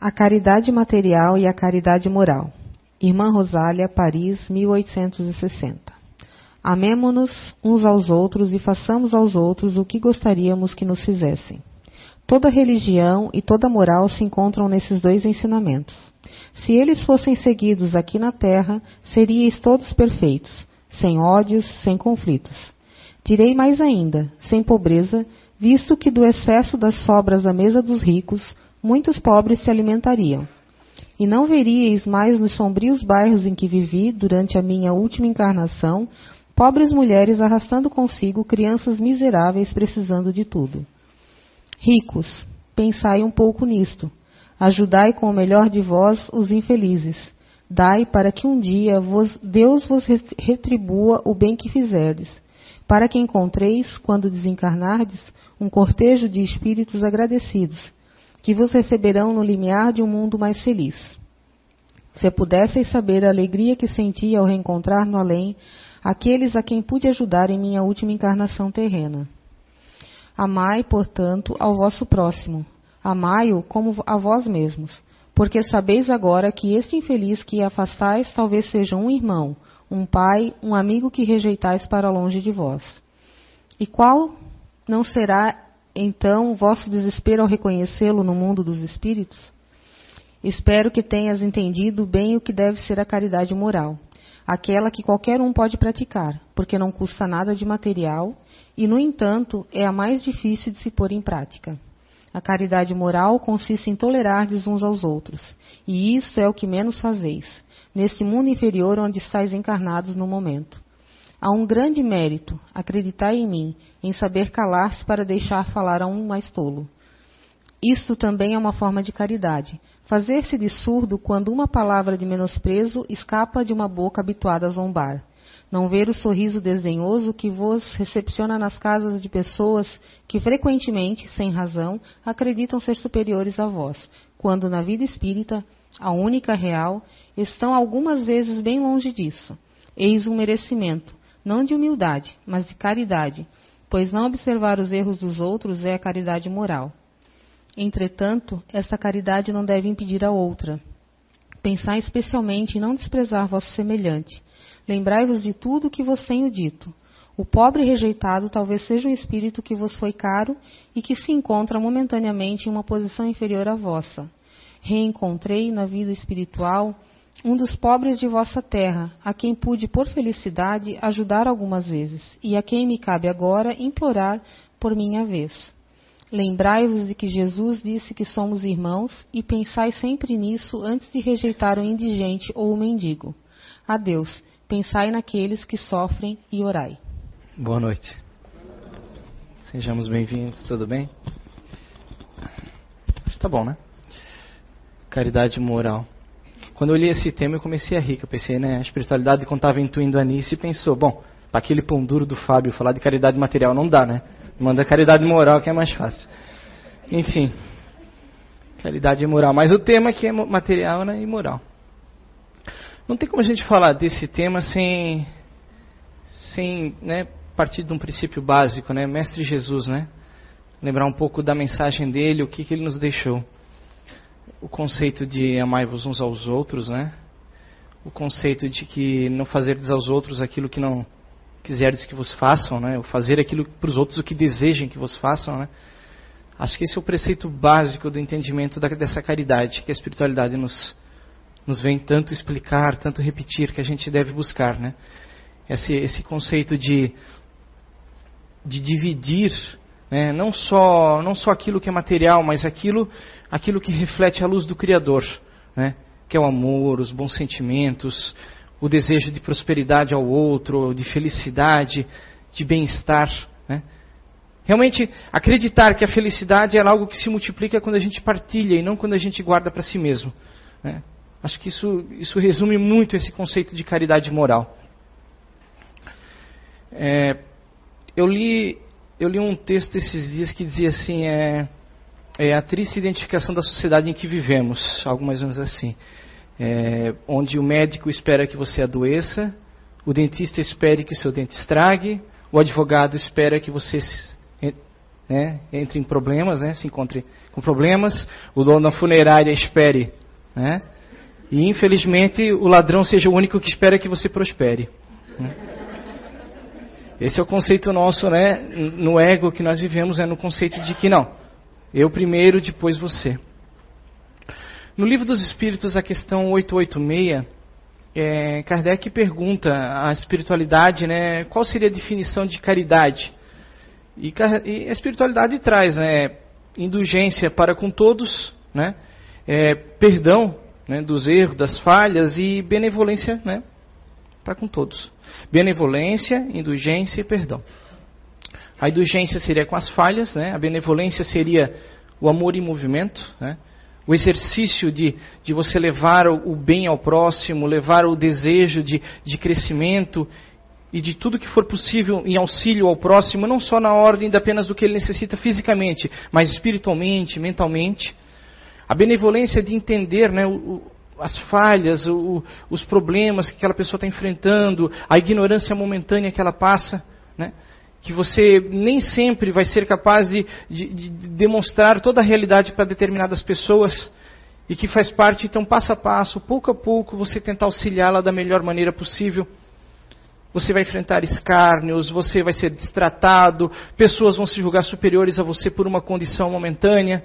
A caridade material e a caridade moral. Irmã Rosália, Paris, 1860. Amemo-nos uns aos outros e façamos aos outros o que gostaríamos que nos fizessem. Toda religião e toda moral se encontram nesses dois ensinamentos. Se eles fossem seguidos aqui na terra, seríeis todos perfeitos, sem ódios, sem conflitos. Direi mais ainda, sem pobreza, visto que do excesso das sobras à mesa dos ricos, muitos pobres se alimentariam. E não veríeis mais nos sombrios bairros em que vivi durante a minha última encarnação, pobres mulheres arrastando consigo crianças miseráveis precisando de tudo. Ricos, pensai um pouco nisto. Ajudai com o melhor de vós os infelizes. Dai para que um dia vos, Deus vos retribua o bem que fizerdes, para que encontreis, quando desencarnardes, um cortejo de espíritos agradecidos, que vos receberão no limiar de um mundo mais feliz. Se pudesseis saber a alegria que senti ao reencontrar no além aqueles a quem pude ajudar em minha última encarnação terrena. Amai, portanto, ao vosso próximo. Amai-o como a vós mesmos, porque sabeis agora que este infeliz que afastais talvez seja um irmão, um pai, um amigo que rejeitais para longe de vós. E qual não será então vosso desespero ao reconhecê-lo no mundo dos espíritos? Espero que tenhas entendido bem o que deve ser a caridade moral, aquela que qualquer um pode praticar, porque não custa nada de material e, no entanto, é a mais difícil de se pôr em prática. A caridade moral consiste em tolerar-lhes uns aos outros, e isto é o que menos fazeis, neste mundo inferior onde estáis encarnados no momento. Há um grande mérito, acreditai em mim, em saber calar-se para deixar falar a um mais tolo. Isto também é uma forma de caridade. Fazer-se de surdo quando uma palavra de menosprezo escapa de uma boca habituada a zombar. Não ver o sorriso desdenhoso que vos recepciona nas casas de pessoas que frequentemente, sem razão, acreditam ser superiores a vós, quando na vida espírita, a única real, estão algumas vezes bem longe disso. Eis um merecimento, não de humildade, mas de caridade, pois não observar os erros dos outros é a caridade moral. Entretanto, esta caridade não deve impedir a outra. Pensai especialmente em não desprezar vosso semelhante. Lembrai-vos de tudo o que vos tenho dito. O pobre rejeitado talvez seja um espírito que vos foi caro e que se encontra momentaneamente em uma posição inferior à vossa. Reencontrei na vida espiritual um dos pobres de vossa terra, a quem pude, por felicidade, ajudar algumas vezes, e a quem me cabe agora implorar por minha vez. Lembrai-vos de que Jesus disse que somos irmãos e pensai sempre nisso antes de rejeitar o indigente ou o mendigo. Adeus. Pensai naqueles que sofrem e orai. Boa noite. Sejamos bem-vindos, tudo bem? Acho que tá bom, né? Caridade moral. Quando eu li esse tema, eu comecei a rir, eu pensei, né, a espiritualidade quando estava intuindo a Nice, pensou, bom, para aquele pão duro do Fábio falar de caridade material não dá, né? Manda caridade moral que é mais fácil. Enfim, caridade moral. Mas o tema aqui é material né, e moral. Não tem como a gente falar desse tema sem, sem né, partir de um princípio básico, né? Mestre Jesus, né? Lembrar um pouco da mensagem dele, o que, que ele nos deixou o conceito de amai-vos uns aos outros, né? O conceito de que não fazerdes aos outros aquilo que não quiserdes que vos façam, né? O fazer aquilo para os outros o que desejem que vos façam, né? Acho que esse é o preceito básico do entendimento da, dessa caridade que a espiritualidade nos nos vem tanto explicar, tanto repetir que a gente deve buscar, né? Esse, esse conceito de de dividir né? não só não só aquilo que é material, mas aquilo aquilo que reflete a luz do Criador, né? que é o amor, os bons sentimentos, o desejo de prosperidade ao outro, de felicidade, de bem-estar. Né? Realmente acreditar que a felicidade é algo que se multiplica quando a gente partilha e não quando a gente guarda para si mesmo. Né? Acho que isso, isso resume muito esse conceito de caridade moral. É, eu li eu li um texto esses dias que dizia assim, é, é a triste identificação da sociedade em que vivemos, algo mais ou menos assim. É, onde o médico espera que você adoeça, o dentista espere que seu dente estrague, o advogado espera que você né, entre em problemas, né, se encontre com problemas, o dono da funerária espere, né, e infelizmente o ladrão seja o único que espera que você prospere. Né. Esse é o conceito nosso, né, no ego que nós vivemos, é no conceito de que não, eu primeiro, depois você. No livro dos Espíritos, a questão 886, é, Kardec pergunta à espiritualidade, né, qual seria a definição de caridade? E, e a espiritualidade traz, né, indulgência para com todos, né, é, perdão né, dos erros, das falhas e benevolência, né, para com todos. Benevolência, indulgência e perdão. A indulgência seria com as falhas, né? a benevolência seria o amor em movimento, né? o exercício de, de você levar o, bem ao próximo, levar o desejo de, de crescimento e de tudo que for possível em auxílio ao próximo, não só na ordem de apenas do que ele necessita fisicamente, mas espiritualmente, mentalmente. A benevolência de entender né, o, as falhas, o, os problemas que aquela pessoa está enfrentando, a ignorância momentânea que ela passa, né? Que você nem sempre vai ser capaz de, de, de demonstrar toda a realidade para determinadas pessoas, e que faz parte, então, passo a passo, pouco a pouco, você tentar auxiliá-la da melhor maneira possível. Você vai enfrentar escárnios, você vai ser destratado, pessoas vão se julgar superiores a você por uma condição momentânea.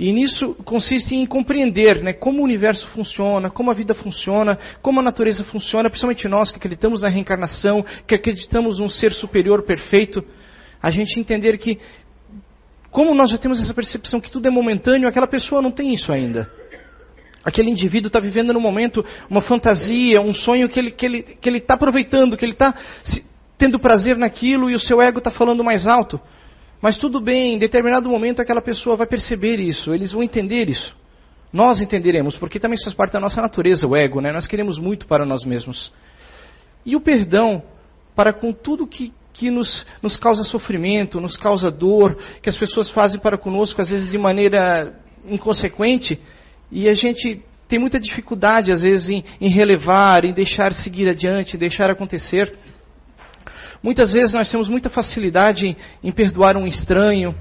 E nisso consiste em compreender né, como o universo funciona, como a vida funciona, como a natureza funciona, principalmente nós que acreditamos na reencarnação, que acreditamos num ser superior perfeito, a gente entender que, como nós já temos essa percepção que tudo é momentâneo, aquela pessoa não tem isso ainda. Aquele indivíduo está vivendo no momento uma fantasia, um sonho que ele está que ele, que ele tá aproveitando, que ele está tendo prazer naquilo e o seu ego está falando mais alto. Mas tudo bem, em determinado momento aquela pessoa vai perceber isso, eles vão entender isso. Nós entenderemos, porque também isso faz parte da nossa natureza, o ego, né? Nós queremos muito para nós mesmos. E o perdão para com tudo que, que nos, nos causa sofrimento, nos causa dor, que as pessoas fazem para conosco, às vezes de maneira inconsequente, e a gente tem muita dificuldade, às vezes, em, em relevar, em deixar seguir adiante, em deixar acontecer. Muitas vezes nós temos muita facilidade em, perdoar um estranho,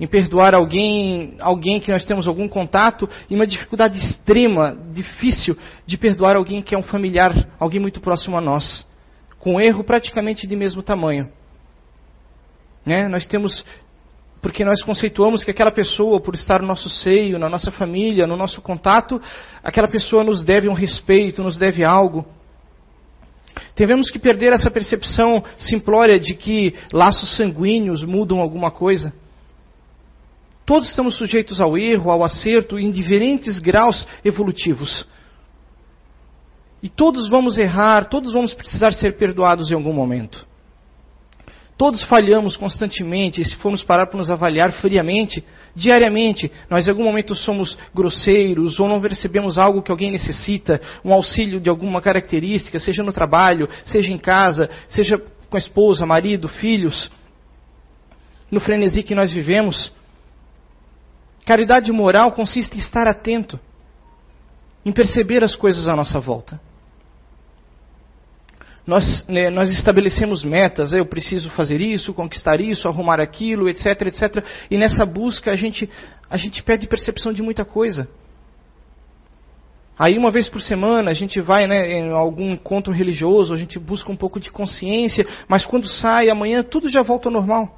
em perdoar alguém, alguém que nós temos algum contato, e uma dificuldade extrema, difícil de perdoar alguém que é um familiar, alguém muito próximo a nós, com um erro praticamente de mesmo tamanho. Né? Nós temos, porque nós conceituamos que aquela pessoa, por estar no nosso seio, na nossa família, no nosso contato, aquela pessoa nos deve um respeito, nos deve algo. Devemos que perder essa percepção simplória de que laços sanguíneos mudam alguma coisa. Todos estamos sujeitos ao erro, ao acerto, em diferentes graus evolutivos. E todos vamos errar, todos vamos precisar ser perdoados em algum momento. Todos falhamos constantemente, e se formos parar para nos avaliar friamente, diariamente, nós em algum momento somos grosseiros ou não recebemos algo que alguém necessita, um auxílio de alguma característica, seja no trabalho, seja em casa, seja com a esposa, marido, filhos. No frenesi que nós vivemos, caridade moral consiste em estar atento, em perceber as coisas à nossa volta nós, né, nós estabelecemos metas, eu preciso fazer isso, conquistar isso, arrumar aquilo, etc, etc. E nessa busca a gente, a gente perde percepção de muita coisa. Aí uma vez por semana a gente vai né, em algum encontro religioso, a gente busca um pouco de consciência, mas quando sai amanhã tudo já volta ao normal.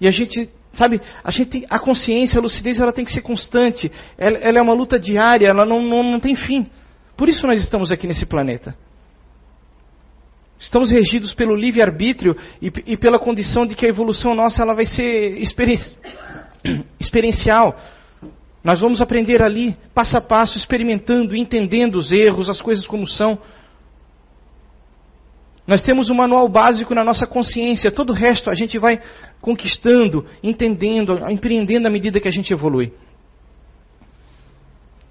E a gente, sabe, a gente a consciência, a lucidez, ela tem que ser constante. Ela, ela é uma luta diária, ela não, não, não tem fim. Por isso nós estamos aqui nesse planeta. Estamos regidos pelo livre-arbítrio e, e, pela condição de que a evolução nossa ela vai ser experiencial. Nós vamos aprender ali, passo a passo, experimentando, entendendo os erros, as coisas como são. Nós temos um manual básico na nossa consciência, todo o resto a gente vai conquistando, entendendo, empreendendo à medida que a gente evolui.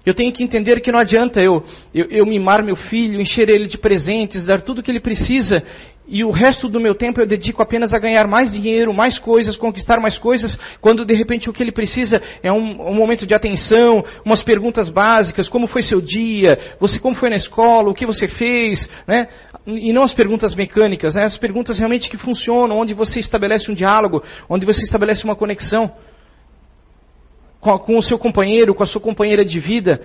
Eu tenho que entender que não adianta eu, eu, eu mimar meu filho, encher ele de presentes, dar tudo o que ele precisa, e o resto do meu tempo eu dedico apenas a ganhar mais dinheiro, mais coisas, conquistar mais coisas, quando de repente o que ele precisa é um, um, momento de atenção, umas perguntas básicas, como foi seu dia, você como foi na escola, o que você fez, né? E não as perguntas mecânicas, né? As perguntas realmente que funcionam, onde você estabelece um diálogo, onde você estabelece uma conexão com, com o seu companheiro, com a sua companheira de vida,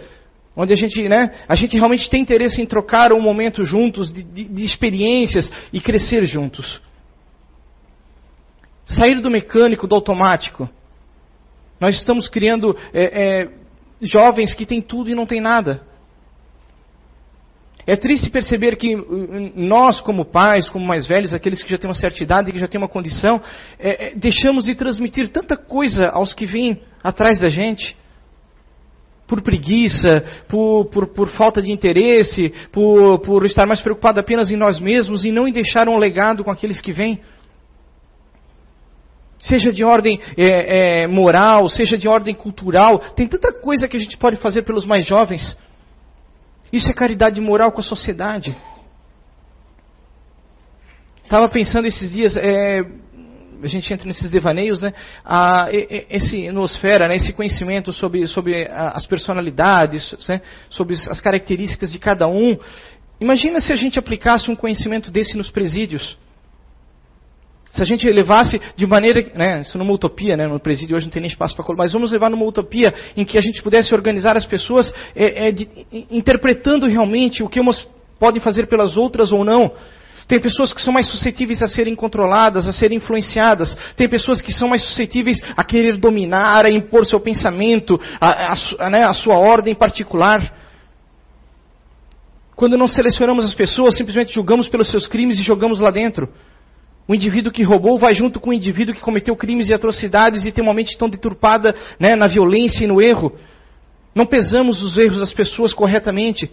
onde a gente, né, a gente realmente tem interesse em trocar um momento juntos, de, de, de experiências e crescer juntos. Sair do mecânico, do automático. Nós estamos criando é, é, jovens que têm tudo e não têm nada. É triste perceber que hum, nós, como pais, como mais velhos, aqueles que já têm uma certa idade, que já têm uma condição, é, é, deixamos de transmitir tanta coisa aos que vêm atrás da gente. Por preguiça, por, por, por falta de interesse, por, por estar mais preocupado apenas em nós mesmos e não em deixar um legado com aqueles que vêm seja de ordem é, é, moral, seja de ordem cultural. Tem tanta coisa que a gente pode fazer pelos mais jovens. Isso é caridade moral com a sociedade. Estava pensando esses dias, é, a gente entra nesses devaneios, né? A, esse nosfera, né? esse conhecimento sobre, sobre as personalidades, né? sobre as características de cada um. Imagina se a gente aplicasse um conhecimento desse nos presídios. Se a gente levasse de maneira, né, isso numa utopia, né, no presídio hoje não tem nem espaço para mas vamos levar numa utopia em que a gente pudesse organizar as pessoas é, é, de, interpretando realmente o que umas podem fazer pelas outras ou não. Tem pessoas que são mais suscetíveis a serem controladas, a serem influenciadas. Tem pessoas que são mais suscetíveis a querer dominar, a impor seu pensamento, a, a, a, né, a sua ordem particular. Quando não selecionamos as pessoas, simplesmente julgamos pelos seus crimes e jogamos lá dentro. O indivíduo que roubou vai junto com o indivíduo que cometeu crimes e atrocidades e tem uma mente tão deturpada né, na violência e no erro. Não pesamos os erros das pessoas corretamente.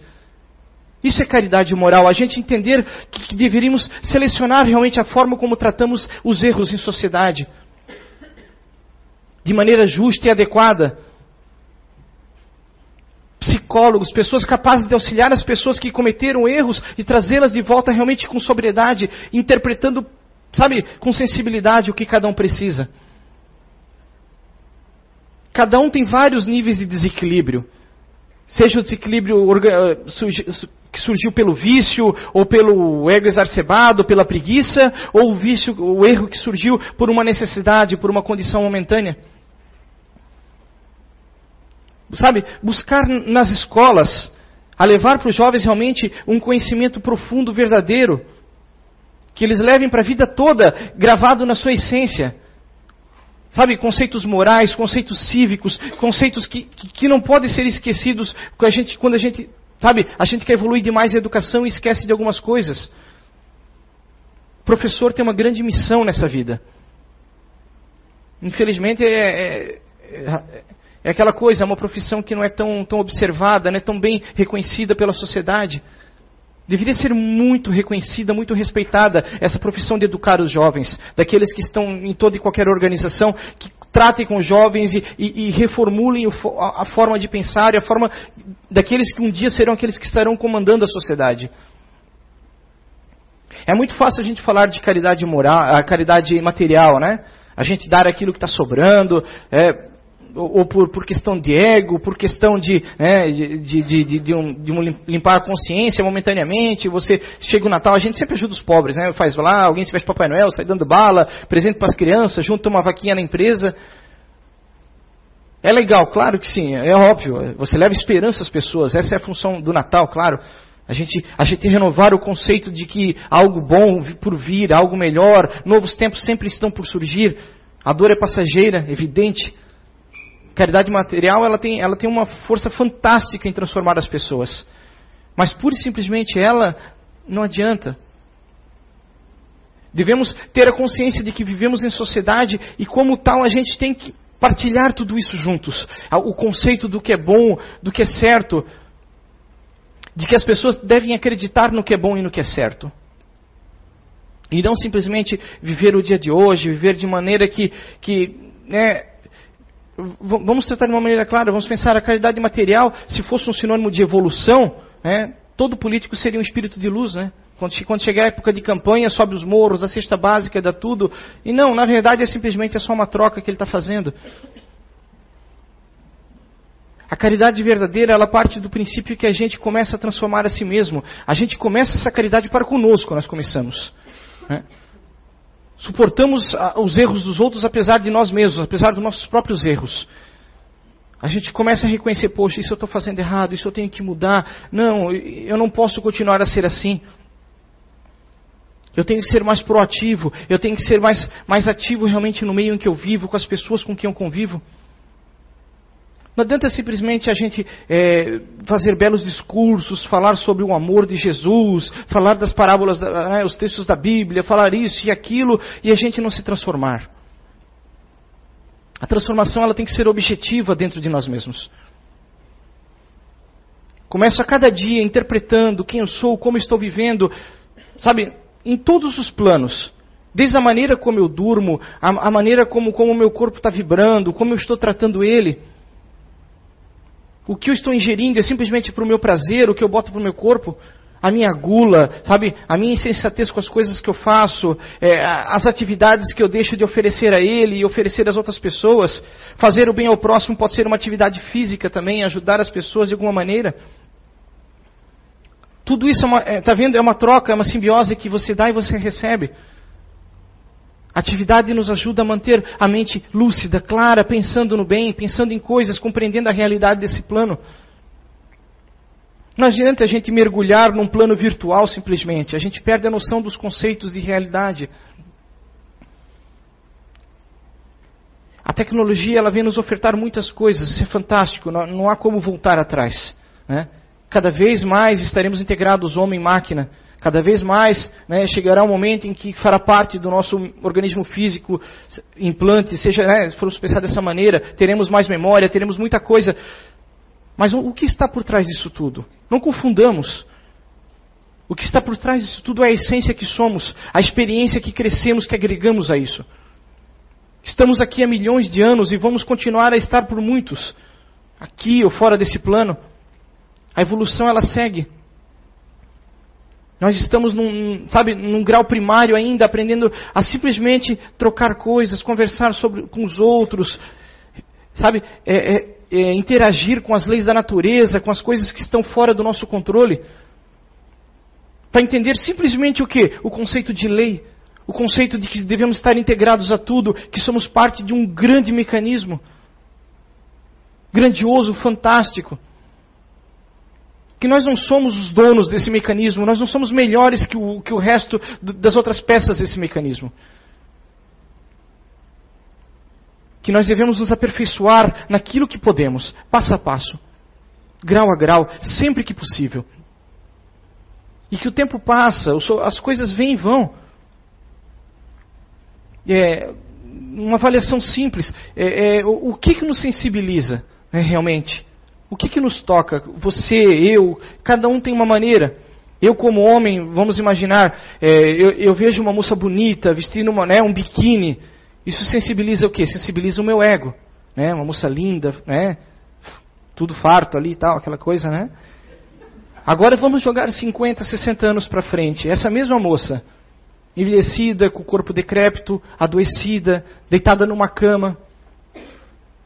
Isso é caridade moral, a gente entender que, que deveríamos selecionar realmente a forma como tratamos os erros em sociedade. De maneira justa e adequada. Psicólogos, pessoas capazes de auxiliar as pessoas que cometeram erros e trazê-las de volta realmente com sobriedade, interpretando Sabe, com sensibilidade o que cada um precisa. Cada um tem vários níveis de desequilíbrio. Seja o desequilíbrio eh, que surgiu pelo vício, ou pelo ego exacerbado, pela preguiça, ou o vício, o erro que surgiu por uma necessidade, por uma condição momentânea. Sabe, buscar nas escolas a levar para os jovens realmente um conhecimento profundo, verdadeiro, que eles levem para a vida toda gravado na sua essência. Sabe, conceitos morais, conceitos cívicos, conceitos que, que, que não podem ser esquecidos quando a, gente, quando a gente, sabe, a gente quer evoluir demais na educação e esquece de algumas coisas. O professor tem uma grande missão nessa vida. Infelizmente é, é, é, é aquela coisa, é uma profissão que não é tão, tão observada, não é tão bem reconhecida pela sociedade. Deveria ser muito reconhecida, muito respeitada essa profissão de educar os jovens, daqueles que estão em toda e qualquer organização, que tratem com os jovens e, e, e reformulem a, a, forma de pensar e a forma daqueles que um dia serão aqueles que estarão comandando a sociedade. É muito fácil a gente falar de caridade moral, caridade material, né? A gente dar aquilo que está sobrando, é, ou por, por, questão de ego, por questão de, né, de, de, de, um, de um limpar a consciência momentaneamente, você chega o Natal, a gente sempre ajuda os pobres, né? Faz lá, alguém se veste Papai Noel, sai dando bala, presente para as crianças, junta uma vaquinha na empresa. É legal, claro que sim, é óbvio. Você leva esperança às pessoas, essa é a função do Natal, claro. A gente, a gente renovar o conceito de que algo bom por vir, algo melhor, novos tempos sempre estão por surgir. A dor é passageira, evidente caridade material ela tem, ela tem uma força fantástica em transformar as pessoas. Mas pura e simplesmente ela não adianta. Devemos ter a consciência de que vivemos em sociedade e, como tal, a gente tem que partilhar tudo isso juntos. O conceito do que é bom, do que é certo, de que as pessoas devem acreditar no que é bom e no que é certo. E não simplesmente viver o dia de hoje, viver de maneira que, que né, vamos tratar de uma maneira clara, vamos pensar a caridade material, se fosse um sinônimo de evolução, né, todo político seria um espírito de luz, né? Quando, quando chegar a época de campanha, sobe os morros, a cesta básica, dá tudo. E não, na verdade é simplesmente é só uma troca que ele está fazendo. A caridade verdadeira, ela parte do princípio que a gente começa a transformar a si mesmo. A gente começa essa caridade para conosco, nós começamos. Né? Suportamos os erros dos outros apesar de nós mesmos, apesar dos nossos próprios erros. A gente começa a reconhecer, poxa, isso eu estou fazendo errado, isso eu tenho que mudar. Não, eu não posso continuar a ser assim. Eu tenho que ser mais proativo, eu tenho que ser mais, mais ativo realmente no meio em que eu vivo, com as pessoas com quem eu convivo. Não adianta simplesmente a gente é, fazer belos discursos, falar sobre o amor de Jesus, falar das parábolas, né, os textos da Bíblia, falar isso e aquilo, e a gente não se transformar. A transformação ela tem que ser objetiva dentro de nós mesmos. Começo a cada dia interpretando quem eu sou, como estou vivendo, sabe, em todos os planos. Desde a maneira como eu durmo, a, a maneira como o meu corpo está vibrando, como eu estou tratando ele. O que eu estou ingerindo é simplesmente para o meu prazer, o que eu boto para o meu corpo, a minha gula, sabe, a minha insensatez com as coisas que eu faço, é, as atividades que eu deixo de oferecer a ele e oferecer às outras pessoas. Fazer o bem ao próximo pode ser uma atividade física também, ajudar as pessoas de alguma maneira. Tudo isso, está é, é tá vendo, é uma troca, é uma simbiose que você dá e você recebe. Atividade nos ajuda a manter a mente lúcida, clara, pensando no bem, pensando em coisas, compreendendo a realidade desse plano. Não adianta a gente mergulhar num plano virtual simplesmente, a gente perde a noção dos conceitos de realidade. A tecnologia ela vem nos ofertar muitas coisas, isso é fantástico, não, não há como voltar atrás. Né? Cada vez mais estaremos integrados homem-máquina. Cada vez mais né, chegará um momento em que fará parte do nosso organismo físico, implante, seja, né, se formos pensar dessa maneira, teremos mais memória, teremos muita coisa. Mas o, que está por trás disso tudo? Não confundamos. O que está por trás disso tudo é a essência que somos, a experiência que crescemos, que agregamos a isso. Estamos aqui há milhões de anos e vamos continuar a estar por muitos, aqui ou fora desse plano. A evolução ela segue. Nós estamos num, sabe, num grau primário ainda, aprendendo a simplesmente trocar coisas, conversar sobre, com os outros, sabe, é, é, é, interagir com as leis da natureza, com as coisas que estão fora do nosso controle. Para entender simplesmente o que? O conceito de lei, o conceito de que devemos estar integrados a tudo, que somos parte de um grande mecanismo, grandioso, fantástico que nós não somos os donos desse mecanismo, nós não somos melhores que o, que o resto das outras peças desse mecanismo. Que nós devemos nos aperfeiçoar naquilo que podemos, passo a passo, grau a grau, sempre que possível. E que o tempo passa, as coisas vêm e vão. É, uma avaliação simples. É, é, o, o que, que nos sensibiliza né, realmente? O que, que nos toca? Você, eu, cada um tem uma maneira. Eu, como homem, vamos imaginar, é, eu, eu, vejo uma moça bonita vestindo uma, né, um biquíni. Isso sensibiliza o quê? Sensibiliza o meu ego. Né? Uma moça linda, né? tudo farto ali e tal, aquela coisa, né? Agora vamos jogar 50, 60 anos para frente. Essa mesma moça, envelhecida, com o corpo decrépito, adoecida, deitada numa cama,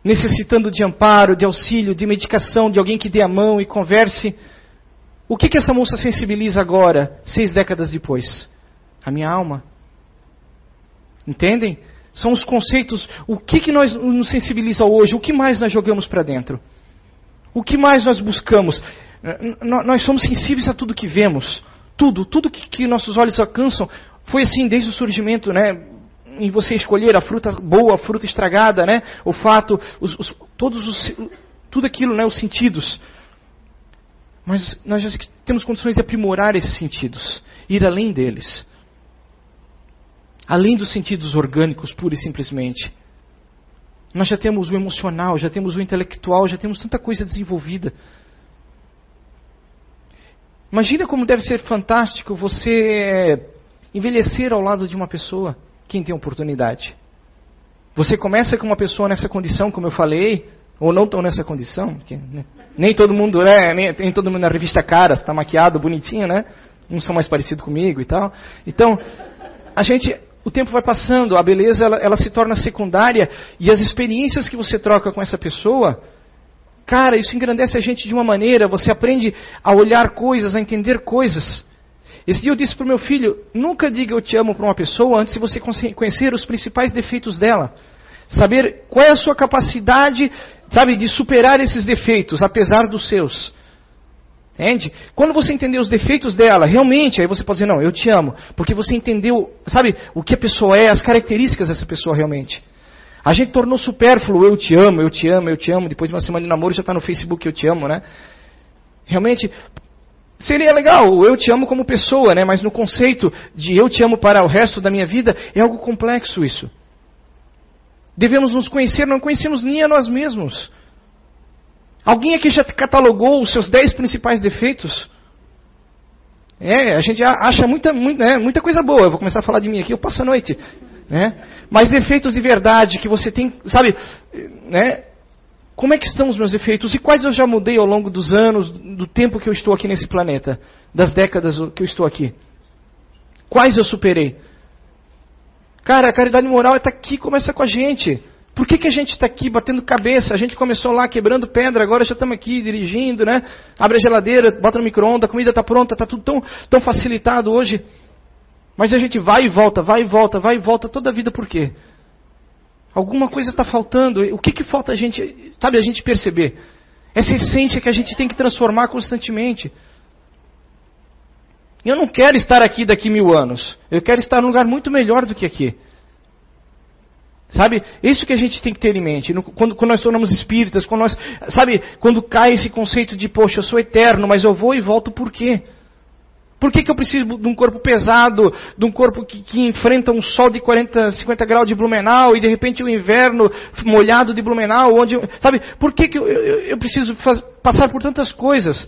necessitando de amparo, de auxílio, de medicação, de alguém que dê a mão e converse. O que, que essa moça sensibiliza agora, seis décadas depois? A minha alma. Entendem? São os conceitos. O que, que nós nos sensibiliza hoje? O que mais nós jogamos para dentro? O que mais nós buscamos? Nós somos sensíveis a tudo que vemos. Tudo, tudo que, que nossos olhos alcançam. Foi assim desde o surgimento, né? Em você escolher a fruta boa, a fruta estragada, né? O fato, os, os, todos os, tudo aquilo, né? Os sentidos. Mas nós já temos condições de aprimorar esses sentidos, ir além deles. Além dos sentidos orgânicos, pura e simplesmente. Nós já temos o emocional, já temos o intelectual, já temos tanta coisa desenvolvida. Imagina como deve ser fantástico você envelhecer ao lado de uma pessoa quem tem oportunidade. Você começa com uma pessoa nessa condição, como eu falei, ou não tão nessa condição, porque, né? nem todo mundo, né? Nem, nem, todo mundo na revista Caras está maquiado, bonitinho, né? Uns são mais parecidos comigo e tal. Então, a gente, o tempo vai passando, a beleza ela, ela se torna secundária e as experiências que você troca com essa pessoa, cara, isso engrandece a gente de uma maneira. Você aprende a olhar coisas, a entender coisas. Esse dia eu disse para o meu filho: nunca diga eu te amo para uma pessoa antes de você conhecer os principais defeitos dela. Saber qual é a sua capacidade sabe, de superar esses defeitos, apesar dos seus. Entende? Quando você entender os defeitos dela, realmente, aí você pode dizer, não, eu te amo. Porque você entendeu, sabe, o que a pessoa é, as características dessa pessoa realmente. A gente tornou supérfluo, eu te amo, eu te amo, eu te amo. Depois de uma semana de namoro já está no Facebook, eu te amo, né? Realmente, seria legal, eu te amo como pessoa, né? Mas no conceito de eu te amo para o resto da minha vida, é algo complexo isso. Devemos nos conhecer, não conhecemos nem a nós mesmos. Alguém aqui já catalogou os seus dez principais defeitos? É, a gente acha muita, muita, né, muita coisa boa. Eu vou começar a falar de mim aqui, eu passo a noite. Né? Mas defeitos de verdade que você tem, sabe, né? Como é que estão os meus defeitos e quais eu já mudei ao longo dos anos, do tempo que eu estou aqui nesse planeta, das décadas que eu estou aqui? Quais eu superei? Cara, a caridade moral está aqui, começa com a gente. Por que, que a gente está aqui batendo cabeça? A gente começou lá quebrando pedra, agora já estamos aqui dirigindo, né? Abre a geladeira, bota no micro-ondas, a comida está pronta, está tudo tão, tão facilitado hoje. Mas a gente vai e volta, vai e volta, vai e volta toda a vida por quê? Alguma coisa está faltando. O que, que falta a gente, sabe, a gente perceber? Essa essência que a gente tem que transformar constantemente. Eu não quero estar aqui daqui mil anos. Eu quero estar num lugar muito melhor do que aqui. Sabe? Isso que a gente tem que ter em mente. Quando, quando, nós tornamos espíritas, quando nós. Sabe? Quando cai esse conceito de, poxa, eu sou eterno, mas eu vou e volto por quê? Por que, que eu preciso de um corpo pesado, de um corpo que, que, enfrenta um sol de 40, 50 graus de Blumenau e de repente o um inverno molhado de Blumenau? Onde, sabe? Por que, que eu, eu, eu preciso faz, passar por tantas coisas?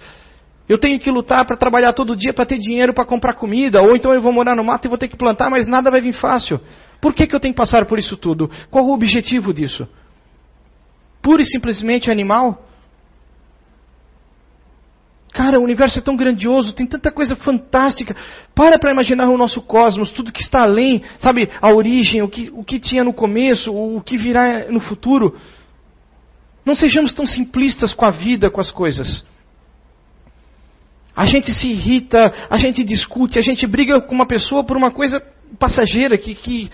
Eu tenho que lutar para trabalhar todo dia para ter dinheiro para comprar comida, ou então eu vou morar no mato e vou ter que plantar, mas nada vai vir fácil. Por que, que eu tenho que passar por isso tudo? Qual o objetivo disso? Pura e simplesmente animal? Cara, o universo é tão grandioso, tem tanta coisa fantástica. Para para imaginar o nosso cosmos, tudo que está além, sabe, a origem, o que, o que tinha no começo, o que virá no futuro. Não sejamos tão simplistas com a vida, com as coisas. A gente se irrita, a gente discute, a gente briga com uma pessoa por uma coisa passageira que, que,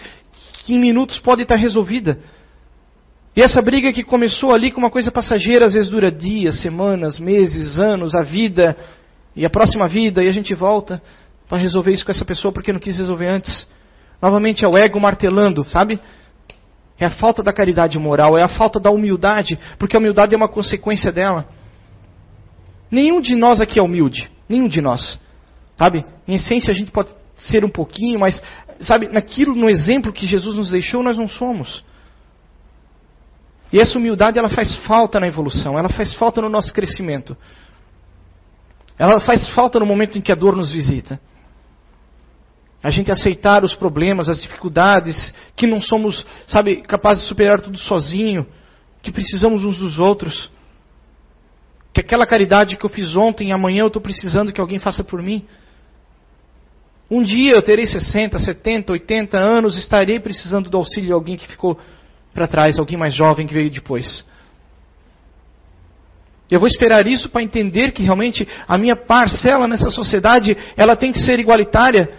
que em minutos pode estar resolvida. E essa briga que começou ali com uma coisa passageira, às vezes dura dias, semanas, meses, anos, a vida, e a próxima vida, e a gente volta para resolver isso com essa pessoa porque não quis resolver antes. Novamente é o ego martelando, sabe? É a falta da caridade moral, é a falta da humildade, porque a humildade é uma consequência dela. Nenhum de nós aqui é humilde. Nenhum de nós. Sabe? Em essência a gente pode ser um pouquinho, mas, sabe, naquilo, no exemplo que Jesus nos deixou, nós não somos. E essa humildade, ela faz falta na evolução, ela faz falta no nosso crescimento. Ela faz falta no momento em que a dor nos visita. A gente aceitar os problemas, as dificuldades, que não somos, sabe, capazes de superar tudo sozinho, que precisamos uns dos outros. Que aquela caridade que eu fiz ontem, amanhã eu estou precisando que alguém faça por mim. Um dia eu terei 60, 70, 80 anos, estarei precisando do auxílio de alguém que ficou para trás, alguém mais jovem que veio depois. Eu vou esperar isso para entender que realmente a minha parcela nessa sociedade, ela tem que ser igualitária.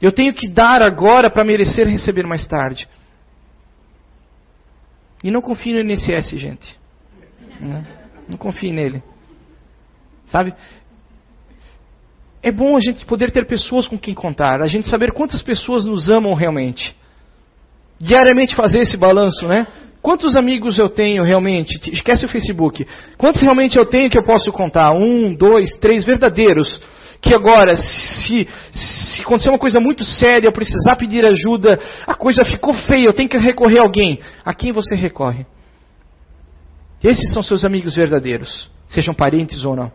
Eu tenho que dar agora para merecer receber mais tarde. E não confie no INSS, gente. Né? Não confie nele. Sabe? É bom a gente poder ter pessoas com quem contar, a gente saber quantas pessoas nos amam realmente. Diariamente fazer esse balanço, né? Quantos amigos eu tenho realmente? Esquece o Facebook. Quantos realmente eu tenho que eu posso contar? Um, dois, três verdadeiros. Que agora, se, se acontecer uma coisa muito séria, eu precisar pedir ajuda, a coisa ficou feia, eu tenho que recorrer a alguém. A quem você recorre? Esses são seus amigos verdadeiros, sejam parentes ou não.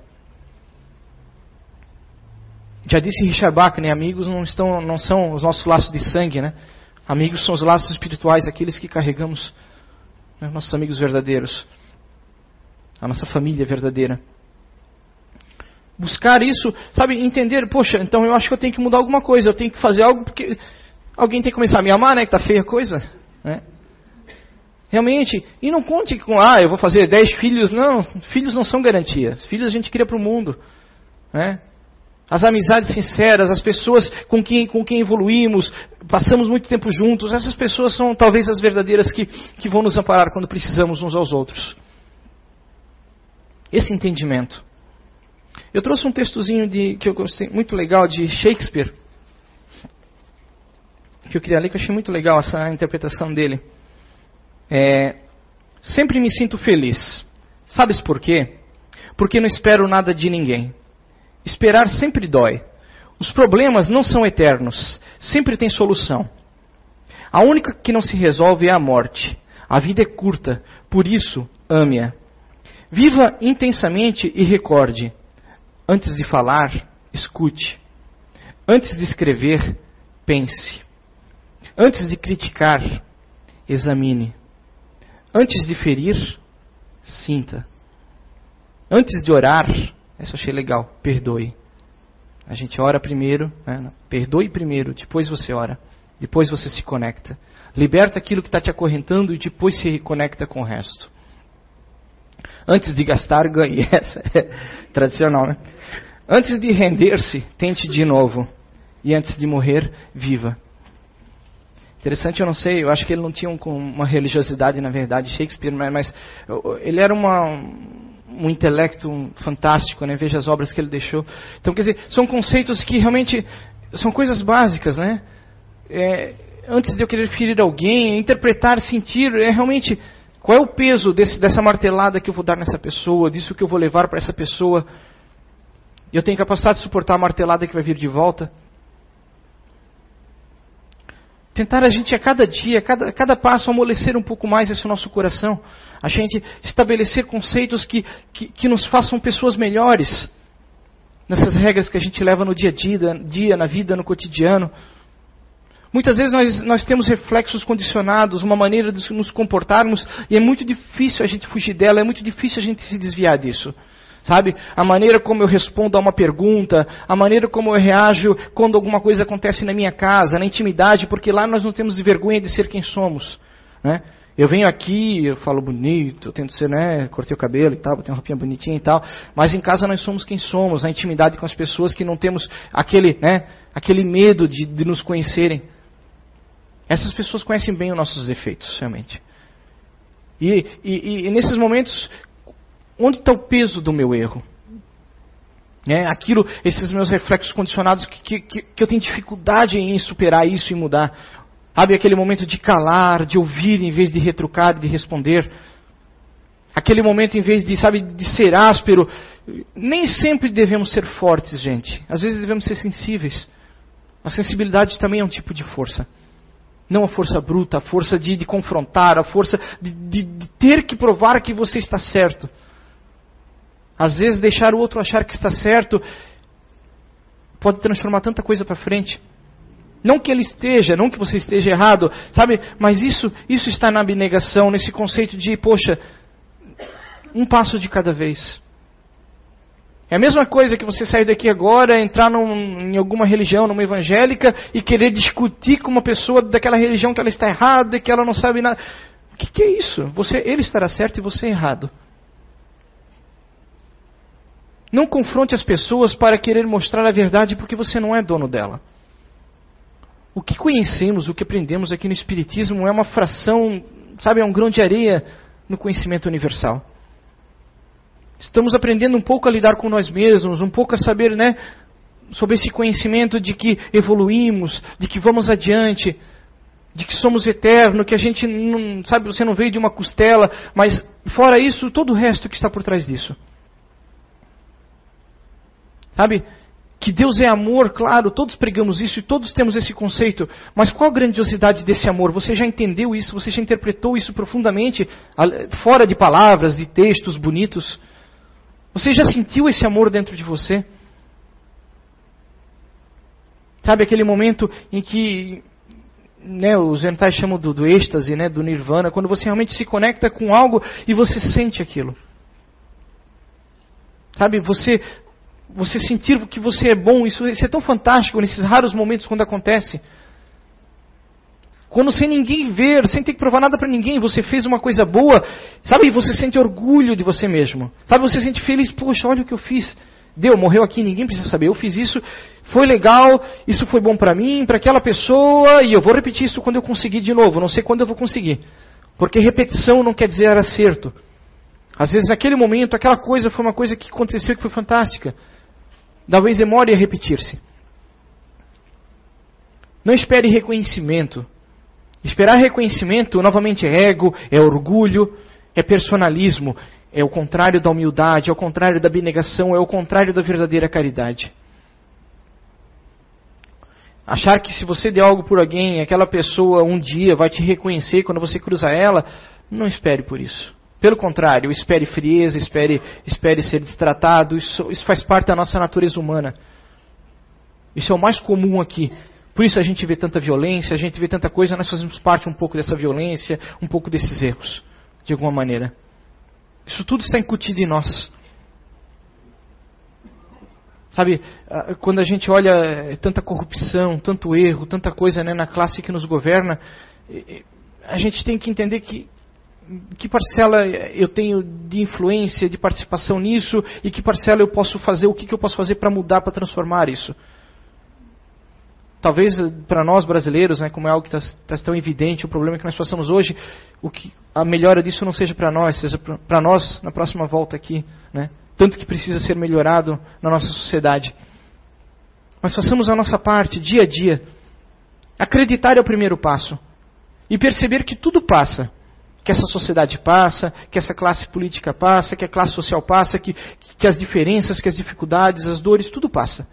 Já disse Richard Bach, né? Amigos não, estão, não são os nossos laços de sangue, né? Amigos são os laços espirituais, aqueles que carregamos, né, nossos amigos verdadeiros, a nossa família verdadeira. Buscar isso, sabe, entender, poxa, então eu acho que eu tenho que mudar alguma coisa, eu tenho que fazer algo porque alguém tem que começar a me amar, né, que tá feia a coisa, né? Realmente, e não conte com, ah, eu vou fazer dez filhos, não, filhos não são garantia, filhos a gente cria para o mundo, né? As amizades sinceras, as pessoas com quem, com quem evoluímos, passamos muito tempo juntos, essas pessoas são talvez as verdadeiras que, que vão nos amparar quando precisamos uns aos outros. Esse entendimento. Eu trouxe um textozinho de, que eu gostei muito legal de Shakespeare, que eu queria ler, que eu achei muito legal essa interpretação dele. É, sempre me sinto feliz. Sabes por quê? Porque não espero nada de ninguém. Esperar sempre dói. Os problemas não são eternos, sempre tem solução. A única que não se resolve é a morte. A vida é curta, por isso, ame-a. Viva intensamente e recorde. Antes de falar, escute. Antes de escrever, pense. Antes de criticar, examine. Antes de ferir, sinta. Antes de orar, isso achei legal, perdoe. A gente ora primeiro, né? perdoe primeiro, depois você ora, depois você se conecta. Liberta aquilo que está te acorrentando e depois se reconecta com o resto. Antes de gastar, ganhe. Essa é tradicional, né? Antes de render-se, tente de novo. E antes de morrer, viva. Interessante, eu não sei, eu acho que ele não tinha um, uma religiosidade, na verdade, Shakespeare, mas, mas ele era uma, um intelecto fantástico, né? Veja as obras que ele deixou. Então, quer dizer, são conceitos que realmente são coisas básicas, né? É, antes de eu querer ferir alguém, interpretar, sentir, é realmente qual é o peso desse, dessa martelada que eu vou dar nessa pessoa, disso que eu vou levar para essa pessoa. Eu tenho capacidade de suportar a martelada que vai vir de volta. Tentar a gente a cada dia, a cada, a cada passo, amolecer um pouco mais esse nosso coração. A gente estabelecer conceitos que, que, que nos façam pessoas melhores. Nessas regras que a gente leva no dia a dia, dia na vida, no cotidiano. Muitas vezes nós, nós temos reflexos condicionados, uma maneira de nos comportarmos, e é muito difícil a gente fugir dela, é muito difícil a gente se desviar disso. Sabe? A maneira como eu respondo a uma pergunta, a maneira como eu reajo quando alguma coisa acontece na minha casa, na intimidade, porque lá nós não temos vergonha de ser quem somos. Né? Eu venho aqui, eu falo bonito, eu tento ser, né, cortei o cabelo e tal, botei uma roupinha bonitinha e tal, mas em casa nós somos quem somos, na intimidade com as pessoas que não temos aquele, né, aquele medo de, de nos conhecerem. Essas pessoas conhecem bem os nossos defeitos, realmente. E, e, e nesses momentos, Onde está o peso do meu erro? É, aquilo, esses meus reflexos condicionados que, que, que eu tenho dificuldade em superar isso e mudar. Sabe aquele momento de calar, de ouvir em vez de retrucar, de responder. Aquele momento em vez de, sabe, de ser áspero. Nem sempre devemos ser fortes, gente. Às vezes devemos ser sensíveis. A sensibilidade também é um tipo de força. Não a força bruta, a força de, de confrontar, a força de, de, de ter que provar que você está certo. Às vezes deixar o outro achar que está certo pode transformar tanta coisa para frente. Não que ele esteja, não que você esteja errado, sabe? Mas isso, isso está na abnegação, nesse conceito de, poxa, um passo de cada vez. É a mesma coisa que você sair daqui agora, entrar num, em alguma religião, numa evangélica, e querer discutir com uma pessoa daquela religião que ela está errada, que ela não sabe nada. O que, que é isso? Você, ele estará certo e você errado. Não confronte as pessoas para querer mostrar a verdade porque você não é dono dela. O que conhecemos, o que aprendemos aqui no Espiritismo é uma fração, sabe, é um grão de areia no conhecimento universal. Estamos aprendendo um pouco a lidar com nós mesmos, um pouco a saber, né, sobre esse conhecimento de que evoluímos, de que vamos adiante, de que somos eternos, que a gente não, sabe, você não veio de uma costela, mas fora isso, todo o resto que está por trás disso. Sabe? Que Deus é amor, claro, todos pregamos isso e todos temos esse conceito, mas qual a grandiosidade desse amor? Você já entendeu isso? Você já interpretou isso profundamente, fora de palavras, de textos bonitos? Você já sentiu esse amor dentro de você? Sabe aquele momento em que né, os orientais chamam do, do êxtase, né, do nirvana, quando você realmente se conecta com algo e você sente aquilo. Sabe, você, você sentir que você é bom, isso, isso é tão fantástico nesses raros momentos quando acontece. Quando sem ninguém ver, sem ter que provar nada para ninguém, você fez uma coisa boa, sabe? Você sente orgulho de você mesmo. Sabe? Você sente feliz, poxa, olha o que eu fiz. Deu, morreu aqui, ninguém precisa saber. Eu fiz isso, foi legal, isso foi bom para mim, para aquela pessoa, e eu vou repetir isso quando eu conseguir de novo. Não sei quando eu vou conseguir. Porque repetição não quer dizer acerto. Às vezes, naquele momento, aquela coisa foi uma coisa que aconteceu que foi fantástica. Talvez demore a repetir-se. Não espere reconhecimento. Esperar reconhecimento, novamente, é ego, é orgulho, é personalismo, é o contrário da humildade, é o contrário da abnegação, é o contrário da verdadeira caridade. Achar que se você der algo por alguém, aquela pessoa um dia vai te reconhecer quando você cruza ela, não espere por isso. Pelo contrário, espere frieza, espere, espere ser destratado, isso, isso faz parte da nossa natureza humana. Isso é o mais comum aqui. Por isso a gente vê tanta violência, a gente vê tanta coisa, nós fazemos parte um pouco dessa violência, um pouco desses erros, de alguma maneira. Isso tudo está incutido em nós. Sabe, quando a gente olha eh, tanta corrupção, tanto erro, tanta coisa né, na classe que nos governa, a gente tem que entender que que parcela eu tenho de influência, de participação nisso e que parcela eu posso fazer, o que, que eu posso fazer para mudar, para transformar isso talvez para nós brasileiros, né, como é algo que está tá tão evidente, o problema que nós passamos hoje, o que a melhora disso não seja para nós, seja para nós na próxima volta aqui, né? Tanto que precisa ser melhorado na nossa sociedade. Mas façamos a nossa parte dia a dia. Acreditar é o primeiro passo e perceber que tudo passa. Que essa sociedade passa, que essa classe política passa, que a classe social passa, que, que as diferenças, que as dificuldades, as dores, tudo passa.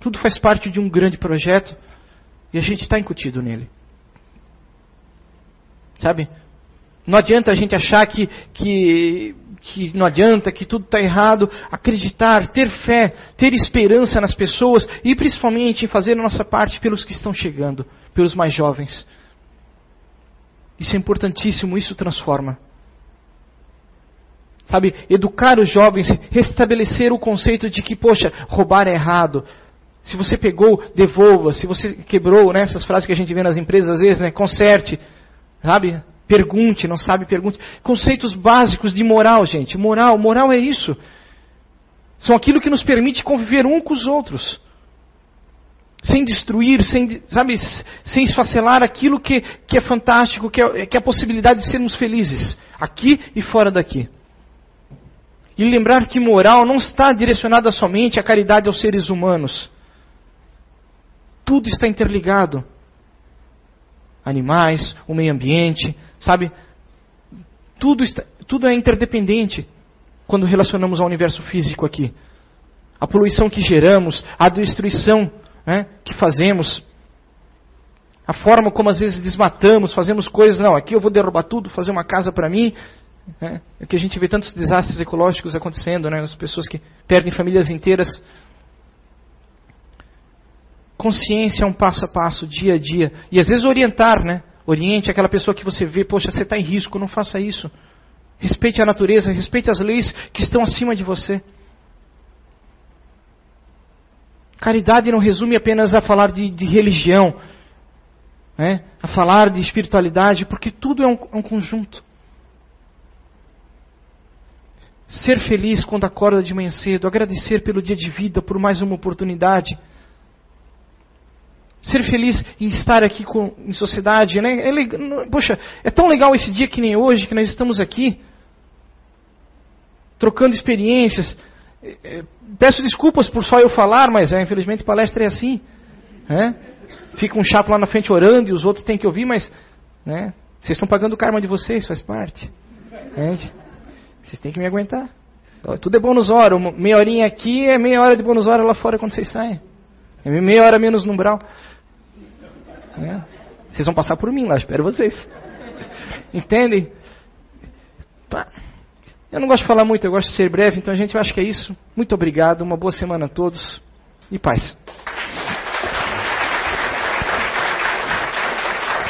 Tudo faz parte de um grande projeto e a gente está incutido nele. Sabe? Não adianta a gente achar que, que, que não adianta, que tudo está errado. Acreditar, ter fé, ter esperança nas pessoas e principalmente fazer a nossa parte pelos que estão chegando, pelos mais jovens. Isso é importantíssimo, isso transforma. Sabe, educar os jovens, restabelecer o conceito de que, poxa, roubar é errado, se você pegou, devolva. Se você quebrou, né, essas frases que a gente vê nas empresas às vezes, né, conserte, sabe? Pergunte, não sabe, pergunte. Conceitos básicos de moral, gente. Moral, moral é isso. São aquilo que nos permite conviver um com os outros. Sem destruir, sem, sabe, sem esfacelar aquilo que, que é fantástico, que é, que é a possibilidade de sermos felizes, aqui e fora daqui. E lembrar que moral não está direcionada somente à caridade aos seres humanos, tudo está interligado. Animais, o meio ambiente, sabe? Tudo, está, tudo é interdependente quando relacionamos ao universo físico aqui. A poluição que geramos, a destruição né, que fazemos, a forma como às vezes desmatamos, fazemos coisas, não, aqui eu vou derrubar tudo, fazer uma casa para mim. Né, é que a gente vê tantos desastres ecológicos acontecendo, né, as pessoas que perdem famílias inteiras consciência é um passo a passo, dia a dia. E às vezes orientar, né? Oriente aquela pessoa que você vê, poxa, você está em risco, não faça isso. Respeite a natureza, respeite as leis que estão acima de você. Caridade não resume apenas a falar de, de religião, né? a falar de espiritualidade, porque tudo é um, é um conjunto. Ser feliz quando acorda de manhã cedo, agradecer pelo dia de vida, por mais uma oportunidade ser feliz em estar aqui com, em sociedade. Né? É, poxa, é tão legal esse dia que nem hoje, que nós estamos aqui, trocando experiências. É, é, peço desculpas por só eu falar, mas é, infelizmente palestra é assim. Né? Fica um chato lá na frente orando e os outros têm que ouvir, mas né? vocês estão pagando o karma de vocês, faz parte. Gente, vocês têm que me aguentar. Tudo é bônus hora. Meia horinha aqui é meia hora de bônus hora lá fora quando vocês saem. É meia hora menos no umbral. É. Vocês vão passar por mim lá, espero vocês. Entendem? Eu não gosto de falar muito, eu gosto de ser breve, então a gente acha que é isso. Muito obrigado, uma boa semana a todos e paz.